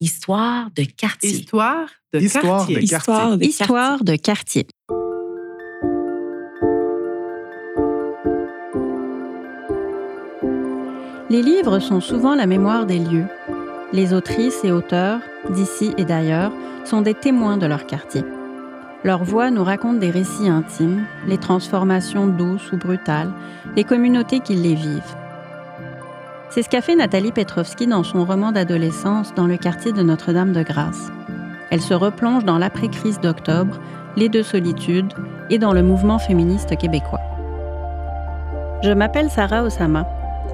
Histoire de quartier. Histoire de Histoire quartier. de Histoire de Histoire de quartier. Les livres sont souvent la mémoire des lieux. Les autrices et auteurs, d'ici et d'ailleurs, sont des témoins de leur quartier. Leur voix nous raconte des récits intimes, les transformations douces ou brutales, les communautés qui les vivent. C'est ce qu'a fait Nathalie Petrovski dans son roman d'adolescence dans le quartier de Notre-Dame-de-Grâce. Elle se replonge dans l'après-crise d'octobre, les deux solitudes et dans le mouvement féministe québécois. Je m'appelle Sarah Osama.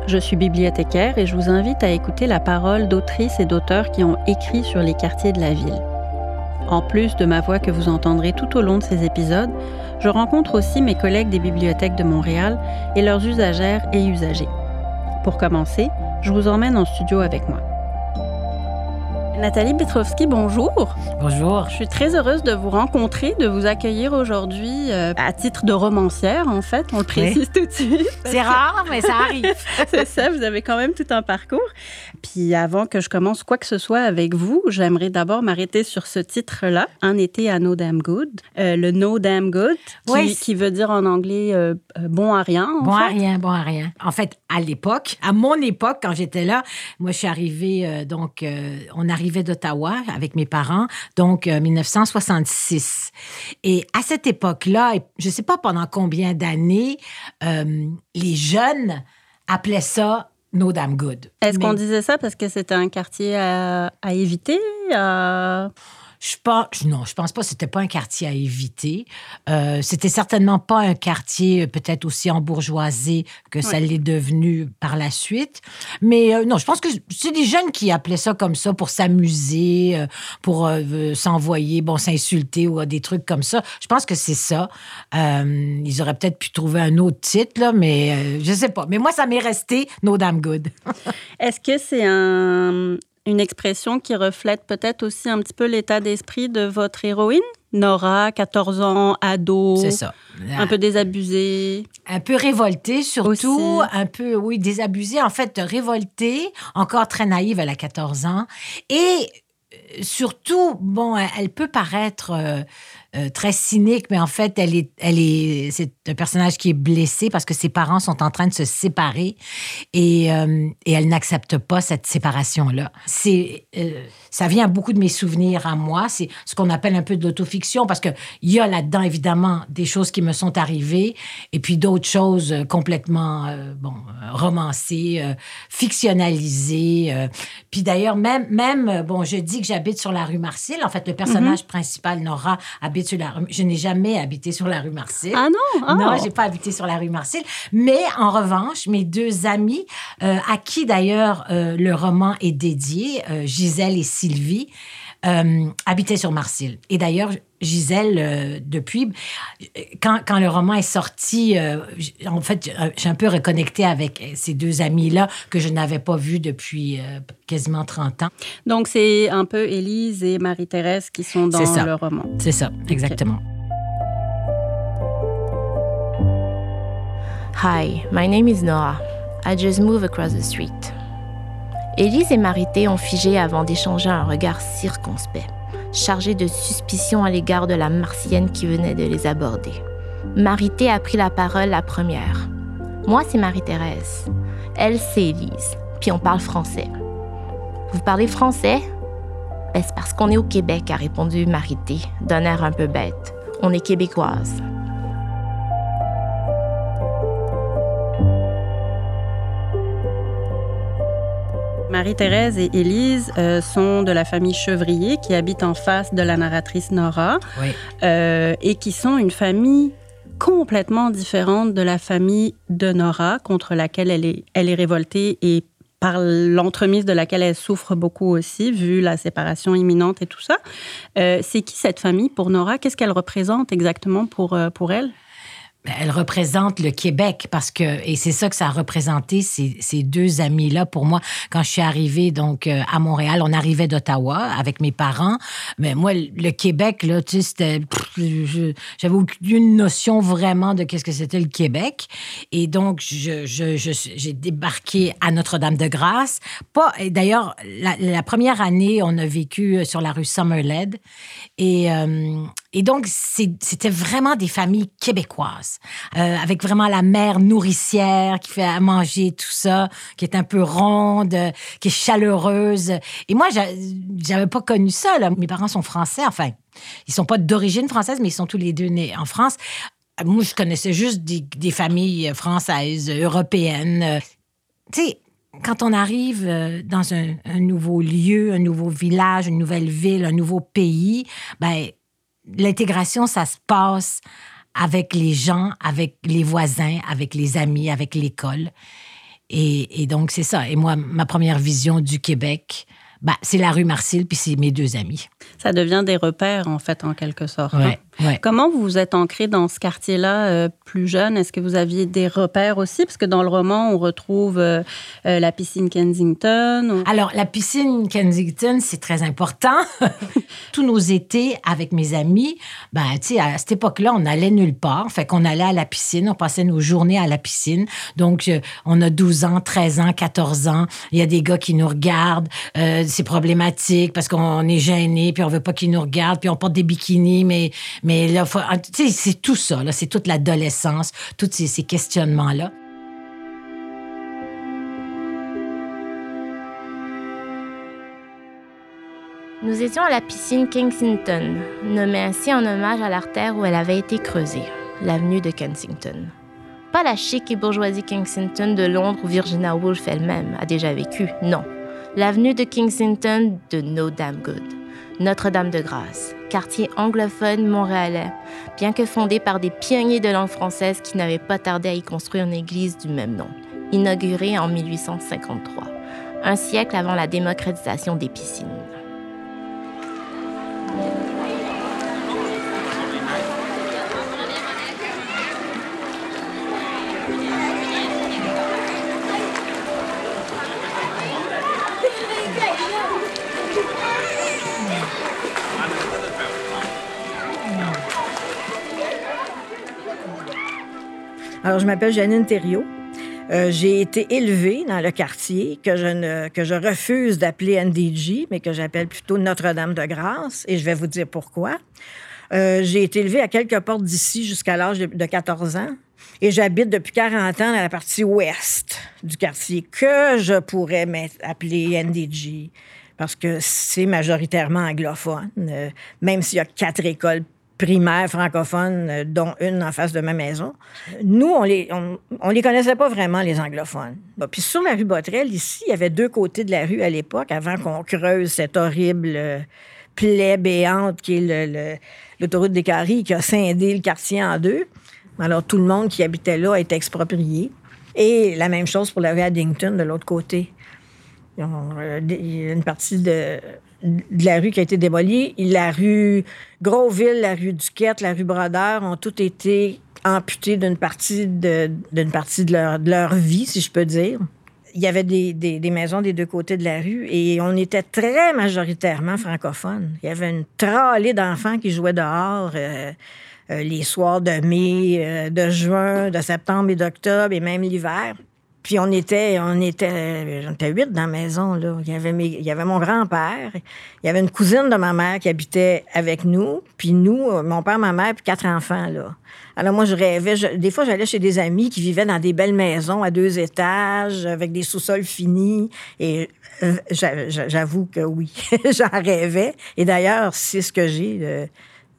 Je suis bibliothécaire et je vous invite à écouter la parole d'autrices et d'auteurs qui ont écrit sur les quartiers de la ville. En plus de ma voix que vous entendrez tout au long de ces épisodes, je rencontre aussi mes collègues des bibliothèques de Montréal et leurs usagères et usagers. Pour commencer, je vous emmène en studio avec moi. Nathalie Petrovski, bonjour. Bonjour. Je suis très heureuse de vous rencontrer, de vous accueillir aujourd'hui euh, à titre de romancière, en fait. On le précise tout de suite. C'est rare, mais ça arrive. C'est ça, vous avez quand même tout un parcours. Puis avant que je commence quoi que ce soit avec vous, j'aimerais d'abord m'arrêter sur ce titre-là, Un été à No Damn Good. Euh, le No Damn Good, qui, Oui. qui veut dire en anglais euh, bon à rien. en Bon à fait. rien, bon à rien. En fait, à l'époque, à mon époque, quand j'étais là, moi, je suis arrivée, donc, on arrivait d'Ottawa avec mes parents, donc euh, 1966. Et à cette époque-là, je ne sais pas pendant combien d'années, euh, les jeunes appelaient ça No Damn Good. Est-ce qu'on disait ça parce que c'était un quartier à, à éviter à- Je pense, non, je pense pas. C'était pas un quartier à éviter. Euh, c'était certainement pas un quartier euh, peut-être aussi embourgeoisé que ça l'est devenu par la suite. Mais euh, non, je pense que c'est des jeunes qui appelaient ça comme ça pour s'amuser, euh, pour s'envoyer, bon, s'insulter ou des trucs comme ça. Je pense que c'est ça. Ils auraient peut-être pu trouver un autre titre là, mais je sais pas. Mais moi, ça m'est resté No Damn Good. Est-ce que c'est un- une expression qui reflète peut-être aussi un petit peu l'état d'esprit de votre héroïne? Nora, 14 ans, ado, C'est ça. un peu désabusée. Un peu révoltée, surtout. Aussi. Un peu, oui, désabusée. En fait, révoltée, encore très naïve, elle a 14 ans. Et euh, surtout, bon, elle, elle peut paraître euh, euh, très cynique, mais en fait, elle est, elle est, c'est un personnage qui est blessé parce que ses parents sont en train de se séparer et, euh, et elle n'accepte pas cette séparation-là. C'est, euh, ça vient à beaucoup de mes souvenirs à moi. C'est ce qu'on appelle un peu de l'autofiction parce que il y a là-dedans évidemment des choses qui me sont arrivées et puis d'autres choses euh, complètement euh, bon romancées, fictionnalisées. Puis d'ailleurs même même bon, je dis que j'habite sur la rue Marcille. En fait, le personnage principal Nora habite sur la rue. Je n'ai jamais habité sur la rue Marcille. Ah non? Ah. Non, j'ai pas habité sur la rue Marcille. Mais en revanche, mes deux amis, euh, à qui d'ailleurs euh, le roman est dédié, euh, Gisèle et Sylvie, habitaient sur Marcille. Et d'ailleurs, Gisèle, depuis, quand, quand le roman est sorti, en fait, j'ai un peu reconnecté avec ces deux amis-là que je n'avais pas vus depuis quasiment 30 ans. Donc, c'est un peu Élise et Marie-Thérèse qui sont dans le roman. C'est ça, exactement. Hi, my name is Noah. I just moved across the street. Élise et Marité ont figé avant d'échanger un regard circonspect, chargé de suspicion à l'égard de la martienne qui venait de les aborder. Marité a pris la parole la première. Moi, c'est Marie-Thérèse. Elle, c'est Élise. Puis on parle français. Vous parlez français? Ben, c'est parce qu'on est au Québec, a répondu Marité, d'un air un peu bête. On est québécoise. Marie-Thérèse et Élise euh, sont de la famille Chevrier qui habite en face de la narratrice Nora Oui. euh, et qui sont une famille complètement différente de la famille de Nora contre laquelle elle est, elle est révoltée et par l'entremise de laquelle elle souffre beaucoup aussi, vu la séparation imminente et tout ça. Euh, c'est qui cette famille pour Nora? Qu'est-ce qu'elle représente exactement pour, pour elle? Ben, Elle représente le Québec parce que, et c'est ça que ça a représenté, ces, ces deux amis-là pour moi. Quand je suis arrivée donc euh, à Montréal, on arrivait d'Ottawa avec mes parents. Mais moi, le Québec, là, tu sais, j'avais aucune notion vraiment de qu'est-ce que c'était le Québec. Et donc, j'ai je, je, débarqué à Notre-Dame-de-Grâce. Pas, d'ailleurs, la, première année, on a vécu sur la rue Summerled. Et, euh, et donc, c'était vraiment des familles québécoises, euh, avec vraiment la mère nourricière qui fait à manger tout ça, qui est un peu ronde, qui est chaleureuse. Et moi, j'avais pas connu ça. Mes parents sont français, enfin, ils sont pas d'origine française, mais ils sont tous les deux nés en France. Moi, je connaissais juste des, familles françaises, européennes. Tu sais, quand on arrive euh, dans un, un, nouveau lieu, un nouveau village, une nouvelle ville, un nouveau pays, ben l'intégration, ça se passe avec les gens, avec les voisins, avec les amis, avec l'école. Et, donc, c'est ça. Et moi, ma première vision du Québec, bah, c'est la rue Marcille, puis c'est mes deux amis. Ça devient des repères, en fait, en quelque sorte. Hein. Comment vous vous êtes ancré dans ce quartier-là euh, plus jeune? Est-ce que vous aviez des repères aussi? Parce que dans le roman, on retrouve euh, euh, la piscine Kensington. Alors, la piscine Kensington, c'est très important. Tous nos étés, avec mes amis, ben, tu sais, à cette époque-là, on allait nulle part. Fait qu'on allait à la piscine, on passait nos journées à la piscine. Donc, on a 12 ans, 13 ans, 14 ans. Il y a des gars qui nous regardent. c'est problématique parce qu'on est gêné, puis on veut pas qu'ils nous regardent, puis on porte des bikinis, mais mais là, c'est tout ça, c'est toute l'adolescence, tous ces, questionnements-là. Nous étions à la piscine Kensington, nommée ainsi en hommage à l'artère où elle avait été creusée, l'avenue de Kensington. Pas la chic et bourgeoisie Kensington de Londres où Virginia Woolf elle-même a déjà vécu, non. L'avenue de Kensington de No Damn Good. Notre-Dame-de-Grâce, quartier anglophone montréalais, bien que fondé par des pionniers de langue française qui n'avaient pas tardé à y construire une église du même nom, inaugurée en 1853, un siècle avant la démocratisation des piscines. Alors, je m'appelle Janine Thériault. Euh, j'ai été élevée dans le quartier que je, refuse d'appeler NDG, mais que j'appelle plutôt Notre-Dame-de-Grâce, et je vais vous dire pourquoi. Euh, j'ai été élevée à quelques portes d'ici jusqu'à l'âge de, 14 ans. Et j'habite depuis 40 ans dans la partie ouest du quartier que je pourrais appeler NDG parce que c'est majoritairement anglophone, euh, même s'il y a quatre écoles primaires francophones, euh, dont une en face de ma maison. Nous, on les, on, les connaissait pas vraiment, les anglophones. puis sur la rue Botrel, ici, il y avait deux côtés de la rue à l'époque, avant qu'on creuse cette horrible euh, plaie béante qui est l'autoroute des Caries, qui a scindé le quartier en deux. Alors, tout le monde qui habitait là a été exproprié. Et la même chose pour la rue Addington, de l'autre côté. Il y a une partie de de la rue qui a été démolie. La rue Grosville, la rue Duquette, la rue Brodeur ont toutes été amputées d'une partie de, d'une partie de leur, vie, si je peux dire. Il y avait des, des, maisons des deux côtés de la rue et on était très majoritairement francophones. Il y avait une tralée d'enfants qui jouaient dehors euh, euh, les soirs de mai, euh, de juin, de septembre et d'octobre et même l'hiver. Puis on était, on était, on était huit dans la maison. Là. Il, y avait il y avait mon grand-père, il y avait une cousine de ma mère qui habitait avec nous, puis nous, mon père, ma mère, puis quatre enfants. Là. Alors moi, je rêvais. des fois, j'allais chez des amis qui vivaient dans des belles maisons à deux étages, avec des sous-sols finis. Et euh, j'avoue que oui, j'en rêvais. Et d'ailleurs, c'est ce que j'ai.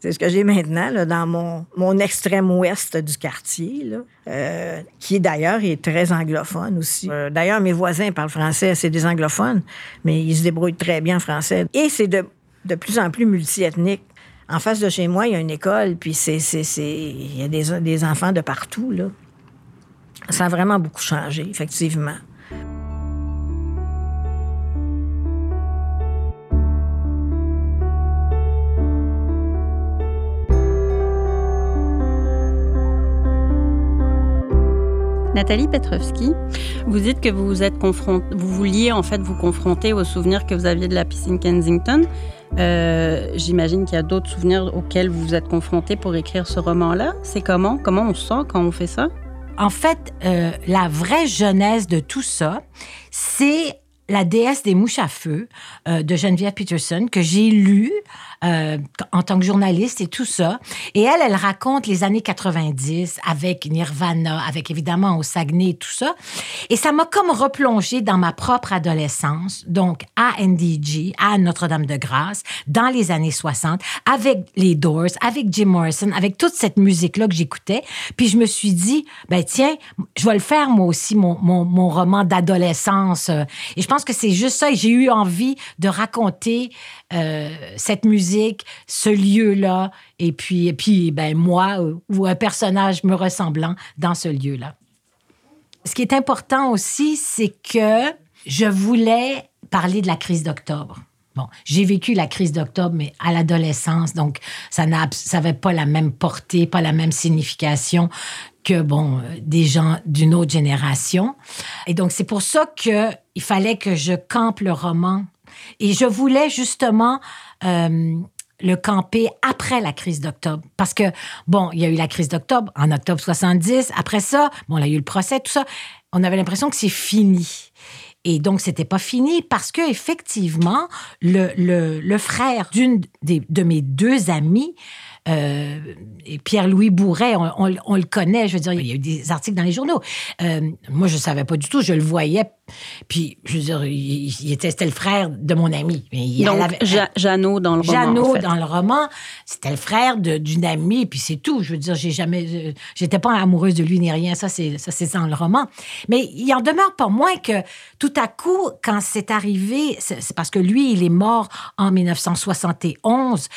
C'est ce que j'ai maintenant là, dans mon, mon extrême ouest du quartier, là, euh, qui d'ailleurs est très anglophone aussi. Euh, d'ailleurs, mes voisins parlent français, c'est des anglophones, mais ils se débrouillent très bien en français. Et c'est de, de plus en plus multiethnique. En face de chez moi, il y a une école, puis c'est, c'est, il y a des, des enfants de partout. Là. Ça a vraiment beaucoup changé, effectivement. Nathalie Petrovski, vous dites que vous vous êtes vous vouliez en fait vous confronter aux souvenirs que vous aviez de la piscine Kensington, Euh, j'imagine qu'il y a d'autres souvenirs auxquels vous vous êtes confrontés pour écrire ce roman-là. C'est comment? Comment on se sent quand on fait ça? En fait, euh, la vraie jeunesse de tout ça, c'est la déesse des mouches à feu euh, de Geneviève Peterson que j'ai lu euh, en tant que journaliste et tout ça. Et elle, elle raconte les années 90 avec Nirvana, avec évidemment au Saguenay et tout ça. Et ça m'a comme replongé dans ma propre adolescence, donc à NDG, à Notre-Dame-de-Grâce, dans les années 60, avec les Doors, avec Jim Morrison, avec toute cette musique-là que j'écoutais. Puis je me suis dit, ben tiens, je vais le faire moi aussi, mon, mon, mon roman d'adolescence. Et je pense que c'est juste ça. J'ai eu envie de raconter euh, cette musique, ce lieu-là, et puis, et puis ben, moi euh, ou un personnage me ressemblant dans ce lieu-là. Ce qui est important aussi, c'est que je voulais parler de la crise d'octobre. Bon, j'ai vécu la crise d'octobre, mais à l'adolescence, donc ça n'avait pas la même portée, pas la même signification que bon euh, des gens d'une autre génération. Et donc c'est pour ça que il fallait que je campe le roman et je voulais justement euh, le camper après la crise d'octobre. Parce que, bon, il y a eu la crise d'octobre en octobre 70. Après ça, bon, il y a eu le procès, tout ça. On avait l'impression que c'est fini. Et donc, c'était pas fini parce que effectivement, le, le, frère d'une de mes deux amies euh, et Pierre-Louis Bourret, on, le connaît, je veux dire, il y a eu des articles dans les journaux. Euh, moi, je ne savais pas du tout, je le voyais. Puis, je veux dire, il, était, c'était le frère de mon ami. Il Donc, avait, Jeannot dans le roman. Jeannot dans le roman, c'était le frère d'une amie, puis c'est tout. Je veux dire, j'ai jamais, euh, j'étais pas amoureuse de lui ni rien. Ça, c'est, ça, c'est dans le roman. Mais il en demeure pas moins que tout à coup, quand c'est arrivé, c'est, parce que lui, il est mort en 1971.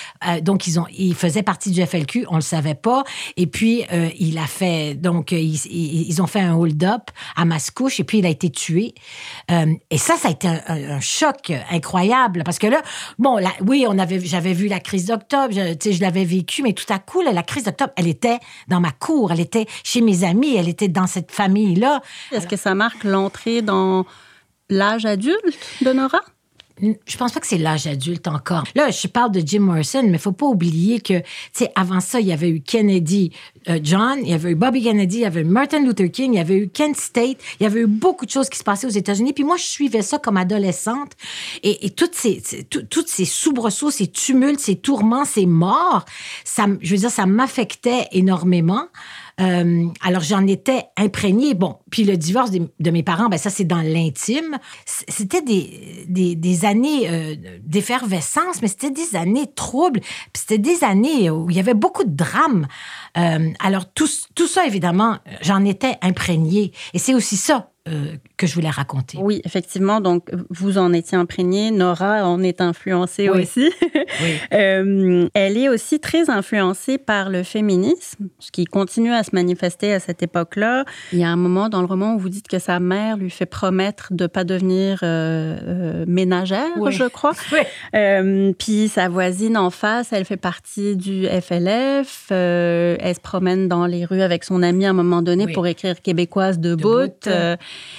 donc, ils ont, il faisait partie du FLQ, on le savait pas. Et puis, euh, il a fait, donc, euh, ils, ont fait un hold-up à Mascouche et puis il a été tué. Euh, et ça, ça a été un, choc incroyable parce que là, bon, oui, on avait, j'avais vu la crise d'octobre, je, je l'avais vécu, mais tout à coup, la crise d'octobre, elle était dans ma cour, elle était chez mes amis, elle était dans cette famille-là. Est-ce que ça marque l'entrée dans l'âge adulte de Nora? Je pense pas que c'est l'âge adulte encore. Là, je parle de Jim Morrison, mais faut pas oublier que, tu sais, avant ça, il y avait eu Kennedy euh, John, il y avait eu Bobby Kennedy, il y avait eu Martin Luther King, il y avait eu Kent State, il y avait eu beaucoup de choses qui se passaient aux États-Unis. Puis moi, je suivais ça comme adolescente. Et, et toutes ces, toutes ces soubresauts, ces tumultes, ces tourments, ces morts, ça, je veux dire, ça m'affectait énormément. Euh, alors, j'en étais imprégnée. Bon, puis le divorce de, mes parents, ben ça, c'est dans l'intime. C'était des, des, des années euh, d'effervescence, mais c'était des années troubles. Puis c'était des années où il y avait beaucoup de drames. Euh, alors, tout, tout ça, évidemment, j'en étais imprégnée. Et c'est aussi ça euh, que je voulais raconter. Oui, effectivement. Donc, vous en étiez imprégnée. Nora en est influencée aussi. oui. euh, elle est aussi très influencée par le féminisme, ce qui continue à se manifester à cette époque-là. Il y a un moment dans le roman où vous dites que sa mère lui fait promettre de ne pas devenir euh, ménagère, je crois. Oui. puis sa voisine en face, elle fait partie du FLF. elle se promène dans les rues avec son amie à un moment donné pour écrire québécoise de, de bout.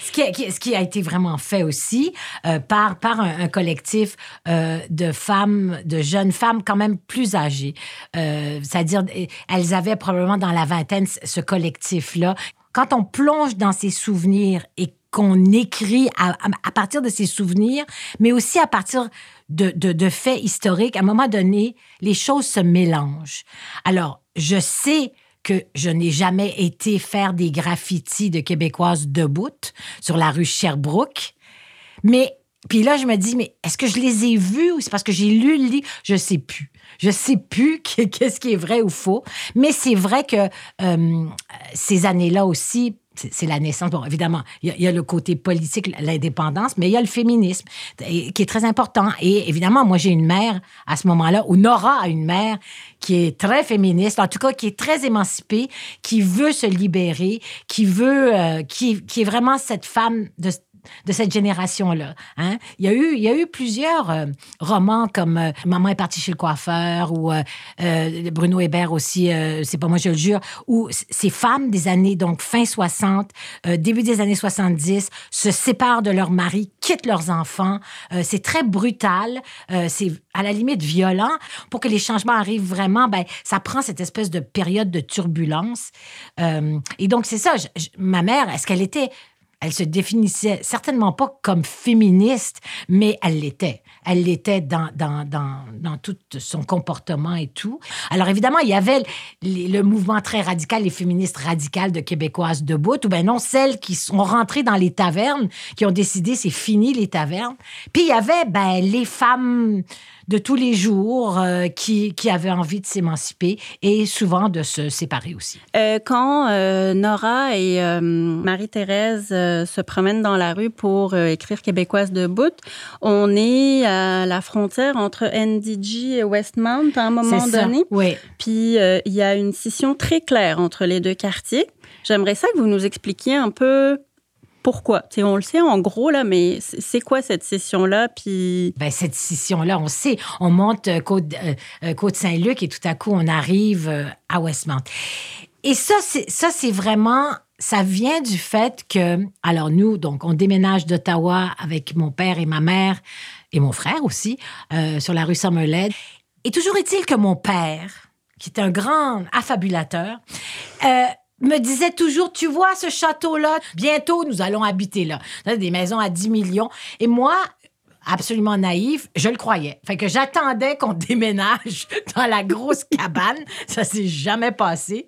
Ce qui, a, été vraiment fait aussi euh, par, un, collectif euh, de femmes, de jeunes femmes quand même plus âgées. Euh, c'est-à-dire, elles avaient probablement dans la vingtaine ce collectif-là. Quand on plonge dans ces souvenirs et qu'on écrit à, partir de ces souvenirs, mais aussi à partir de, de, faits historiques, à un moment donné, les choses se mélangent. Alors, je sais que je n'ai jamais été faire des graffitis de Québécoises debout sur la rue Sherbrooke. Mais puis là, je me dis, mais est-ce que je les ai vus ou c'est parce que j'ai lu le livre? Je sais plus. Je sais plus qu'est-ce qui est vrai ou faux. Mais c'est vrai que euh, ces années-là aussi, c'est la naissance. Bon, évidemment, il y, a le côté politique, l'indépendance, mais il y a le féminisme qui est très important. Et évidemment, moi, j'ai une mère à ce moment-là, ou Nora a une mère qui est très féministe, en tout cas qui est très émancipée, qui veut se libérer, qui veut, euh, qui, qui est vraiment cette femme de de cette génération-là. Hein? Il, y a eu, il y a eu plusieurs euh, romans comme euh, Maman est partie chez le coiffeur ou euh, Bruno Hébert aussi, c'est pas moi, je le jure, où ces femmes des années, donc fin 60, début des années 70, se séparent de leur mari, quittent leurs enfants. c'est très brutal, c'est à la limite violent. Pour que les changements arrivent vraiment, ben, ça prend cette espèce de période de turbulence. et donc, c'est ça. ma mère, est-ce qu'elle était elle se définissait certainement pas comme féministe, mais elle l'était. Elle l'était dans, dans, dans, dans, tout son comportement et tout. Alors évidemment, il y avait le mouvement très radical, les féministes radicales de Québécoises debout, ou bien non, celles qui sont rentrées dans les tavernes, qui ont décidé c'est fini les tavernes. Puis il y avait ben, les femmes de tous les jours euh, qui, qui avaient envie de s'émanciper et souvent de se séparer aussi. Euh, quand euh, Nora et Marie-Thérèse se promènent dans la rue pour écrire Québécoise de bout, on est la frontière entre NDG et Westmount à un moment donné. Oui. Puis il y a une scission très claire entre les deux quartiers. J'aimerais ça que vous nous expliquiez un peu pourquoi? on le sait en gros, là, mais c'est quoi cette session-là? Puis... Ben, cette session-là, on sait, on monte euh, Côte, euh, euh, Côte-Saint-Luc et tout à coup, on arrive à Westmount. Et ça, c'est, ça, c'est vraiment ça vient du fait que, alors nous, donc, on déménage d'Ottawa avec mon père et ma mère et mon frère aussi sur la rue Summerled. Et toujours est-il que mon père, qui est un grand affabulateur, me disait toujours, tu vois ce château-là, bientôt nous allons habiter là. Des maisons à 10 millions. Et moi, absolument naïf, je le croyais. Fait que j'attendais qu'on déménage dans la grosse cabane. Ça s'est jamais passé.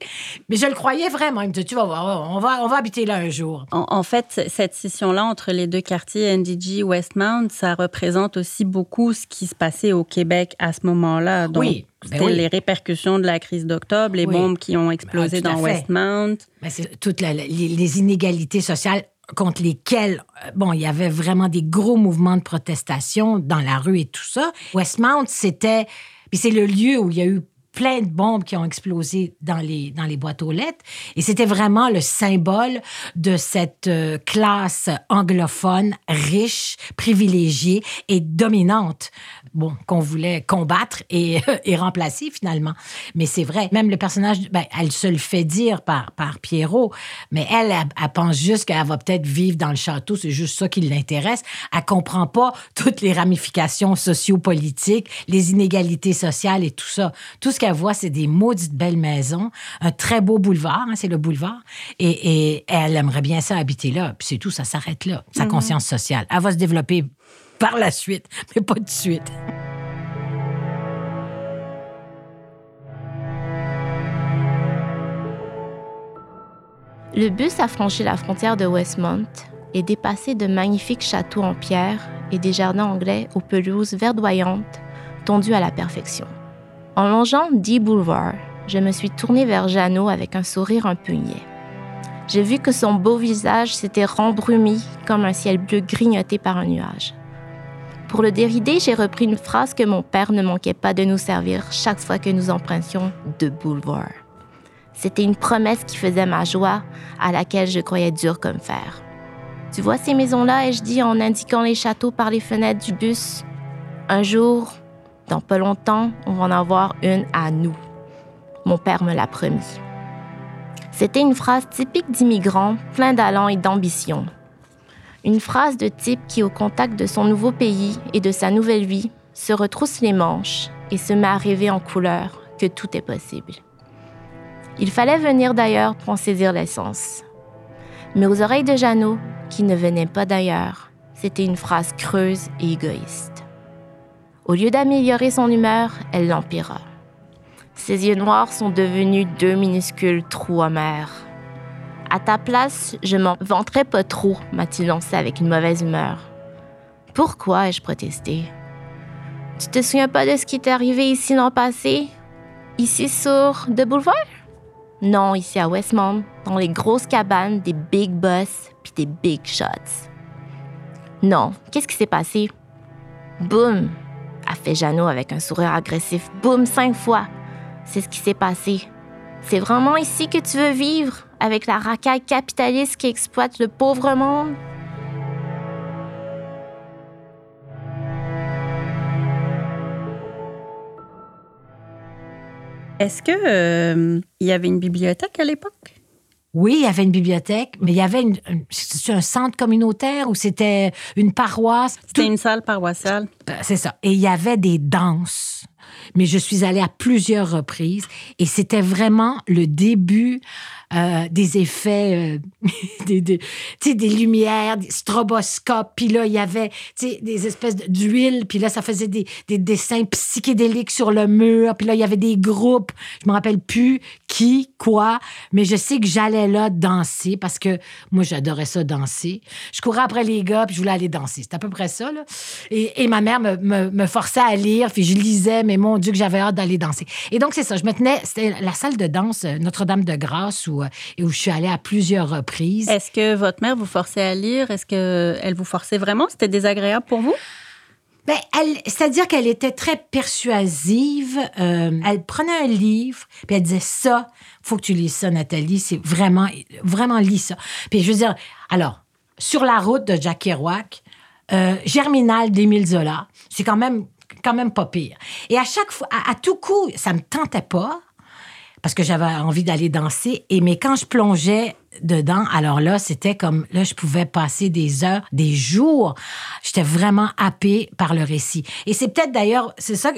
Mais je le croyais vraiment. Il me disait, tu vas voir, on va, on va habiter là un jour. En, fait, cette scission-là entre les deux quartiers, NDG, Westmount, ça représente aussi beaucoup ce qui se passait au Québec à ce moment-là. Donc, oui. Ben C'était les répercussions de la crise d'octobre, les bombes qui ont explosé ben, dans Westmount. Ben, c'est toutes les, inégalités sociales contre lesquels, euh, bon, il y avait vraiment des gros mouvements de protestation dans la rue et tout ça. Westmount, c'était, puis c'est le lieu où il y a eu plein de bombes qui ont explosé dans les, dans les boîtes aux lettres. Et c'était vraiment le symbole de cette euh, classe anglophone riche, privilégiée et dominante bon, qu'on voulait combattre et, et, remplacer finalement. Mais c'est vrai, même le personnage, ben, elle se le fait dire par, par Pierrot, mais elle, elle, pense juste qu'elle va peut-être vivre dans le château, c'est juste ça qui l'intéresse. Elle comprend pas toutes les ramifications sociopolitiques, les inégalités sociales et tout ça. Tout qu'elle voit, c'est des maudites belles maisons, un très beau boulevard, hein, c'est le boulevard, et, et, elle aimerait bien ça habiter là. Puis c'est tout, ça s'arrête là, sa mhm. conscience sociale. Elle va se développer par la suite, mais pas de suite. Le bus a franchi la frontière de Westmont et dépassé de magnifiques châteaux en pierre et des jardins anglais aux pelouses verdoyantes, tondues à la perfection. En longeant D Boulevard, je me suis tournée vers Jeannot avec un sourire un peu niais. J'ai vu que son beau visage s'était rembrumi comme un ciel bleu grignoté par un nuage. Pour le dérider, j'ai repris une phrase que mon père ne manquait pas de nous servir chaque fois que nous empruntions de boulevard. C'était une promesse qui faisait ma joie, à laquelle je croyais dur comme fer. Tu vois ces maisons-là, ai-je dit en indiquant les châteaux par les fenêtres du bus? Un jour, dans pas longtemps, on va en avoir une à nous. Mon père me l'a promis. C'était une phrase typique d'immigrant, plein d'allant et d'ambition. Une phrase de type qui, au contact de son nouveau pays et de sa nouvelle vie, se retrousse les manches et se met à rêver en couleur que tout est possible. Il fallait venir d'ailleurs pour en saisir l'essence. Mais aux oreilles de Jeannot, qui ne venait pas d'ailleurs, c'était une phrase creuse et égoïste. Au lieu d'améliorer son humeur, elle l'empira. Ses yeux noirs sont devenus deux minuscules trous amers. À ta place, je m'en vanterais pas trop, m'a-t-il lancé avec une mauvaise humeur. Pourquoi ai-je protesté? Tu te souviens pas de ce qui t'est arrivé ici l'an passé? Ici sur The Boulevard? Non, ici à Westmount, dans les grosses cabanes des big boss puis des big shots. Non, qu'est-ce qui s'est passé? Boum! a fait Jeannot avec un sourire agressif. Boum, cinq fois. C'est ce qui s'est passé. C'est vraiment ici que tu veux vivre, avec la racaille capitaliste qui exploite le pauvre monde? Est-ce que euh, il y avait une bibliothèque à l'époque? Oui, il y avait une bibliothèque, mais il y avait une, une- c'était un centre communautaire ou c'était une paroisse? C'était Tout- une salle paroissiale. Euh, C'est ça. Et il y avait des danses. Mais je suis allée à plusieurs reprises et c'était vraiment le début euh, des effets, euh, des, des, des lumières, des stroboscopes. Puis là, il y avait des espèces de- d'huile. Puis là, ça faisait des, des dessins psychédéliques sur le mur. Puis là, il y avait des groupes. Je me rappelle plus qui, quoi. Mais je sais que j'allais là danser parce que moi, j'adorais ça danser. Je courais après les gars puis je voulais aller danser. C'était à peu près ça, là. Et, et ma mère me, me, forçait à lire, puis je lisais, mais mon Dieu, que j'avais hâte d'aller danser. Et donc, c'est ça. Je me tenais, c'était la salle de danse euh, Notre-Dame-de-Grâce où, euh, et où je suis allée à plusieurs reprises. Est-ce que votre mère vous forçait à lire? Est-ce qu'elle vous forçait vraiment? C'était désagréable pour vous? Ben, c'est-à-dire qu'elle était très persuasive. Euh, elle prenait un livre, puis elle disait ça, faut que tu lises ça, Nathalie. C'est vraiment, vraiment lis ça. Puis je veux dire, alors, sur la route de Jack Kerouac, euh, Germinal d'Émile Zola, c'est quand même, quand même pas pire. Et à chaque fois, à, à tout coup, ça me tentait pas parce que j'avais envie d'aller danser. Et mais quand je plongeais dedans, alors là, c'était comme là, je pouvais passer des heures, des jours. J'étais vraiment happée par le récit. Et c'est peut-être d'ailleurs, c'est ça,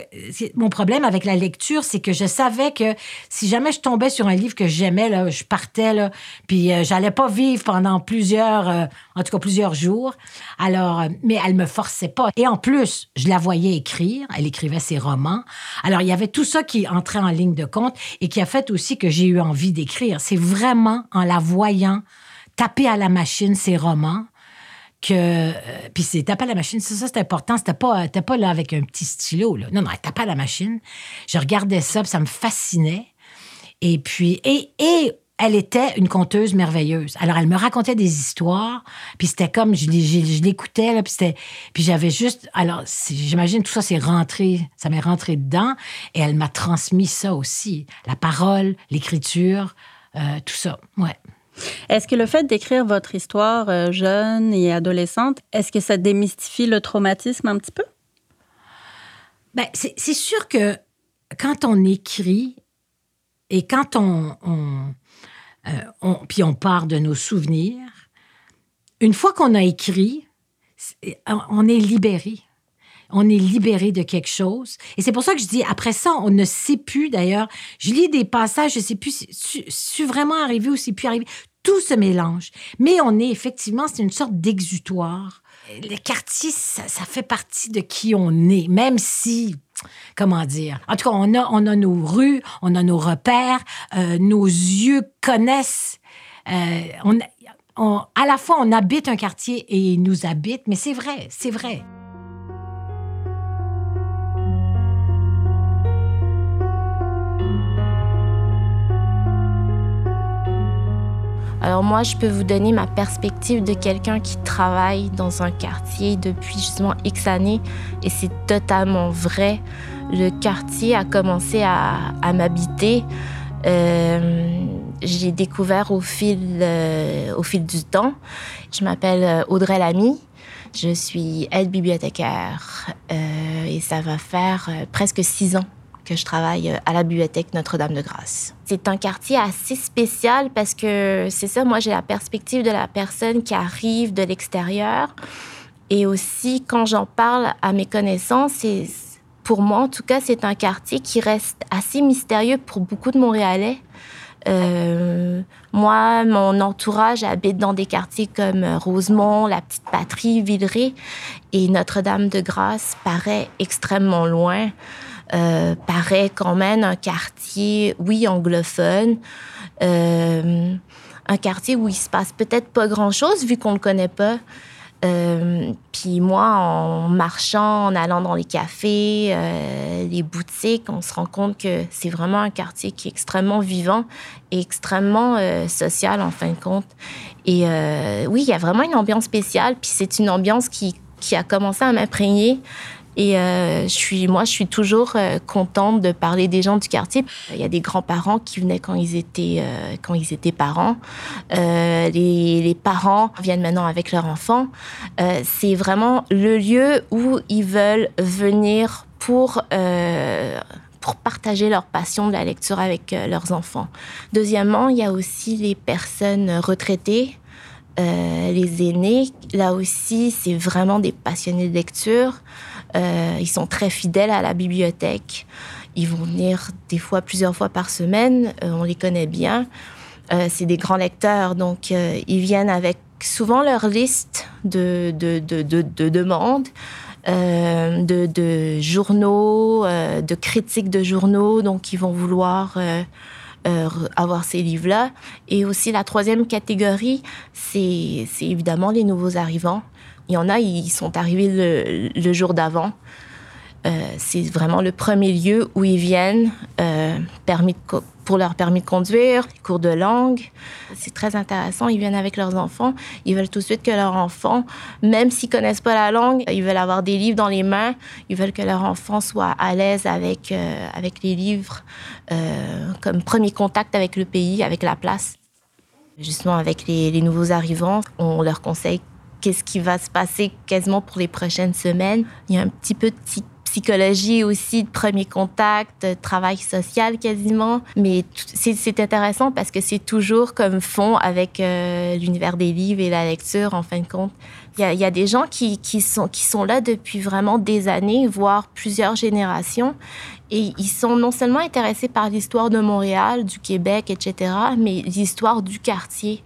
mon problème avec la lecture, c'est que je savais que si jamais je tombais sur un livre que j'aimais, là, je partais là, puis euh, j'allais pas vivre pendant plusieurs, euh, en tout cas plusieurs jours. Alors, euh, mais elle me forçait pas. Et en plus, je la voyais écrire. Elle écrivait ses romans. Alors, il y avait tout ça qui entrait en ligne de compte et qui a fait aussi que j'ai eu envie d'écrire. C'est vraiment en la voyant taper à la machine ses romans que euh, puis c'est taper à la machine c'est ça c'est important c'était pas c'était pas là avec un petit stylo là. non non elle tapait à la machine je regardais ça puis ça me fascinait et puis et et elle était une conteuse merveilleuse. Alors, elle me racontait des histoires, puis c'était comme, je, je- je l'écoutais, puis c'était, puis j'avais juste, alors, j'imagine tout ça, c'est rentré, ça m'est rentré dedans, et elle m'a transmis ça aussi, la parole, l'écriture, euh, tout ça, ouais. Est-ce que le fait d'écrire votre histoire euh, jeune et adolescente, est-ce que ça démystifie le traumatisme un petit peu? Ben, c'est sûr que quand on écrit et quand on, on, euh, on- puis on part de nos souvenirs, une fois qu'on a écrit, on est libéré. On est libéré de quelque chose. Et c'est pour ça que je dis, après ça, on ne sait plus, d'ailleurs. Je lis des passages, je ne sais plus si suis vraiment arrivé ou si plus arrivé. Tout se mélange. Mais on est effectivement, c'est une sorte d'exutoire. Le quartier, ça, fait partie de qui on est, même si, comment dire. En tout cas, on a, on a nos rues, on a nos repères, euh, nos yeux connaissent. euh, on- à la fois, on habite un quartier et il nous habite, mais c'est vrai, c'est vrai. Alors moi, je peux vous donner ma perspective de quelqu'un qui travaille dans un quartier depuis justement X années et c'est totalement vrai. Le quartier a commencé à, m'habiter. Euh, j'ai découvert au fil, euh, au fil du temps. Je m'appelle euh, Audrey Lamy. Je suis aide bibliothécaire et ça va faire presque six ans que je travaille euh, à la bibliothèque Notre-Dame-de-Grâce. C'est un quartier assez spécial parce que c'est ça, moi j'ai la perspective de la personne qui arrive de l'extérieur. Et aussi, quand j'en parle à mes connaissances, pour moi en tout cas, c'est un quartier qui reste assez mystérieux pour beaucoup de Montréalais. Euh, moi, mon entourage habite dans des quartiers comme Rosemont, la Petite Patrie, Villeray, et Notre-Dame-de-Grâce paraît extrêmement loin. Euh, paraît quand même un quartier, oui, anglophone, euh, un quartier où il se passe peut-être pas grand-chose vu qu'on le connaît pas. Euh, puis moi, en marchant, en allant dans les cafés, les boutiques, on se rend compte que c'est vraiment un quartier qui est extrêmement vivant et extrêmement social en fin de compte. Et oui, il y a vraiment une ambiance spéciale. Puis c'est une ambiance qui, qui a commencé à m'imprégner. Et euh, je suis, moi, je suis toujours euh, contente de parler des gens du quartier. Il y a des grands-parents qui venaient quand ils étaient, euh, quand ils étaient parents. Euh, les, les parents viennent maintenant avec leurs enfants. Euh, c'est vraiment le lieu où ils veulent venir pour, euh, pour partager leur passion de la lecture avec leurs enfants. Deuxièmement, il y a aussi les personnes retraitées, euh, les aînés. Là aussi, c'est vraiment des passionnés de lecture. Euh, ils sont très fidèles à la bibliothèque. Ils vont venir des fois, plusieurs fois par semaine. on les connaît bien. c'est des grands lecteurs, donc ils viennent avec souvent leur liste de, de, de, de demandes. Euh, de, journaux, euh, de critiques de journaux, donc ils vont vouloir euh, avoir ces livres-là. Et aussi la troisième catégorie, c'est évidemment les nouveaux arrivants. Il y en a, ils sont arrivés le, jour d'avant. c'est vraiment le premier lieu où ils viennent, permis de pour leur permis de conduire, cours de langue. C'est très intéressant. Ils viennent avec leurs enfants. Ils veulent tout de suite que leur enfant, même s'ils connaissent pas la langue, ils veulent avoir des livres dans les mains. Ils veulent que leur enfant soit à l'aise avec, euh, avec les livres euh, comme premier contact avec le pays, avec la place. Justement, avec les nouveaux arrivants, on leur conseille qu'est-ce qui va se passer quasiment pour les prochaines semaines. Il y a un petit peu de psychologie aussi, de premier contact, travail social quasiment. Mais c'est intéressant parce que c'est toujours comme fond avec euh, l'univers des livres et la lecture, en fin de compte. Il y a, des gens qui, sont, qui sont là depuis vraiment des années, voire plusieurs générations. Et ils sont non seulement intéressés par l'histoire de Montréal, du Québec, etc., mais l'histoire du quartier.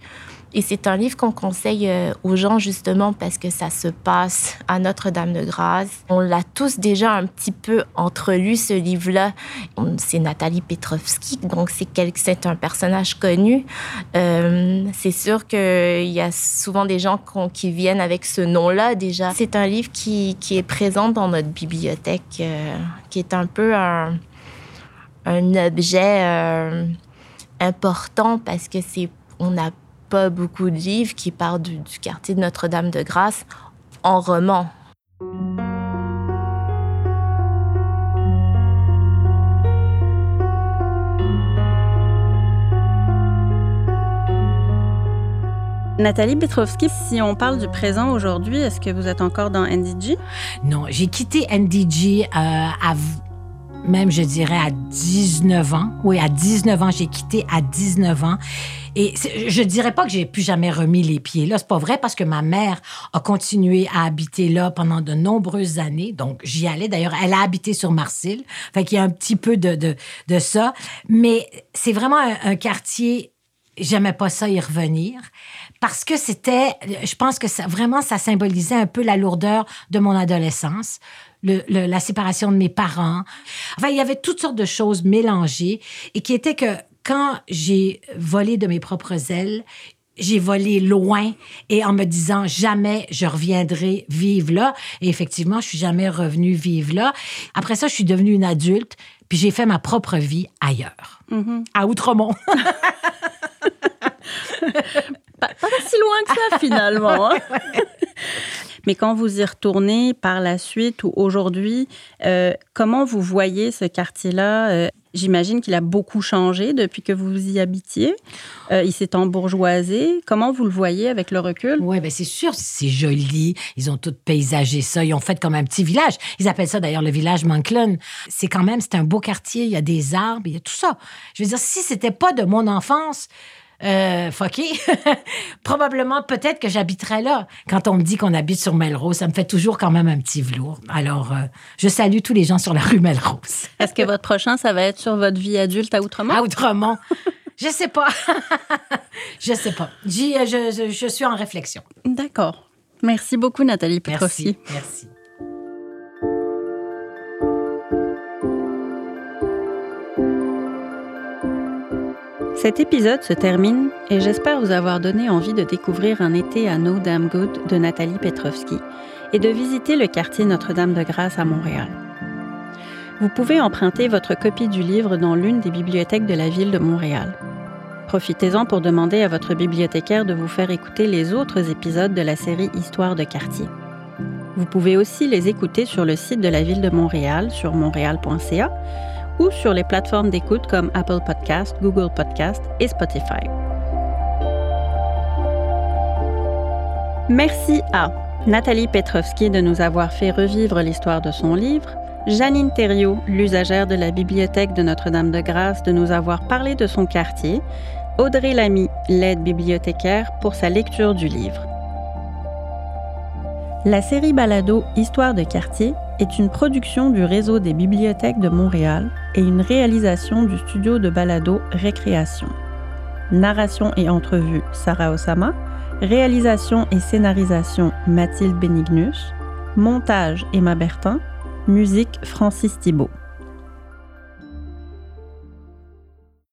Et c'est un livre qu'on conseille euh, aux gens justement parce que ça se passe à Notre-Dame-de-Grâce. On l'a tous déjà un petit peu entrelu, ce livre-là. C'est Nathalie Petrovski, donc c'est un personnage connu. Euh, c'est sûr qu'il y a souvent des gens qui viennent avec ce nom-là déjà. C'est un livre qui, est présent dans notre bibliothèque, euh, qui est un peu un, un objet important parce que c'est on a pas beaucoup de livres qui parlent du, quartier de Notre-Dame-de-Grâce en roman. Nathalie Petrovski, si on parle du présent aujourd'hui, est-ce que vous êtes encore dans NDG? Non, j'ai quitté NDG euh, à même, je dirais, à 19 ans. Oui, à 19 ans, j'ai quitté à 19 ans. Et je dirais pas que j'ai plus jamais remis les pieds là. C'est pas vrai parce que ma mère a continué à habiter là pendant de nombreuses années. Donc, j'y allais. D'ailleurs, elle a habité sur Marcille. Fait qu'il y a un petit peu de, de, ça. Mais c'est vraiment un, quartier, j'aimais pas ça y revenir parce que c'était, je pense que ça, vraiment, ça symbolisait un peu la lourdeur de mon adolescence la séparation de mes parents. Enfin, il y avait toutes sortes de choses mélangées et qui étaient que quand j'ai volé de mes propres ailes, j'ai volé loin et en me disant jamais je reviendrai vivre là. Et effectivement, je suis jamais revenue vivre là. Après ça, je suis devenue une adulte, puis j'ai fait ma propre vie ailleurs, mm-hmm. à Outremont. pas, pas, si loin que ça finalement. Hein. Mais quand vous y retournez par la suite ou aujourd'hui, euh, comment vous voyez ce quartier-là? Euh, j'imagine qu'il a beaucoup changé depuis que vous y habitiez. Euh, il s'est embourgeoisé. Comment vous le voyez avec le recul? Oui, bien c'est sûr, c'est joli. Ils ont tout paysagé ça. Ils ont fait comme un petit village. Ils appellent ça d'ailleurs le village Monclon. C'est quand même, c'est un beau quartier. Il y a des arbres, il y a tout ça. Je veux dire, si c'était pas de mon enfance, euh, probablement, peut-être que j'habiterais là. Quand on me dit qu'on habite sur Melrose, ça me fait toujours quand même un petit velours. Alors, euh, je salue tous les gens sur la rue Melrose. Est-ce que votre prochain, ça va être sur votre vie adulte à Outremont? À Outremont. je sais pas. je sais pas. Je, je, suis en réflexion. D'accord. Merci beaucoup, Nathalie Petrovski. Merci. Merci. Cet épisode se termine et j'espère vous avoir donné envie de découvrir un été à No Damn Good de Nathalie Petrovski et de visiter le quartier Notre-Dame-de-Grâce à Montréal. Vous pouvez emprunter votre copie du livre dans l'une des bibliothèques de la ville de Montréal. Profitez-en pour demander à votre bibliothécaire de vous faire écouter les autres épisodes de la série Histoire de quartier. Vous pouvez aussi les écouter sur le site de la ville de Montréal sur montréal.ca ou sur les plateformes d'écoute comme Apple Podcast, Google Podcast et Spotify. Merci à Nathalie Petrovski de nous avoir fait revivre l'histoire de son livre, Janine Thériault, l'usagère de la bibliothèque de Notre-Dame-de-Grâce, de nous avoir parlé de son quartier. Audrey Lamy, l'aide bibliothécaire, pour sa lecture du livre. La série Balado Histoire de quartier est une production du réseau des bibliothèques de Montréal et une réalisation du studio de balado Récréation. Narration et entrevue Sarah Osama, réalisation et scénarisation Mathilde Benignus, montage Emma Bertin, musique Francis Thibault.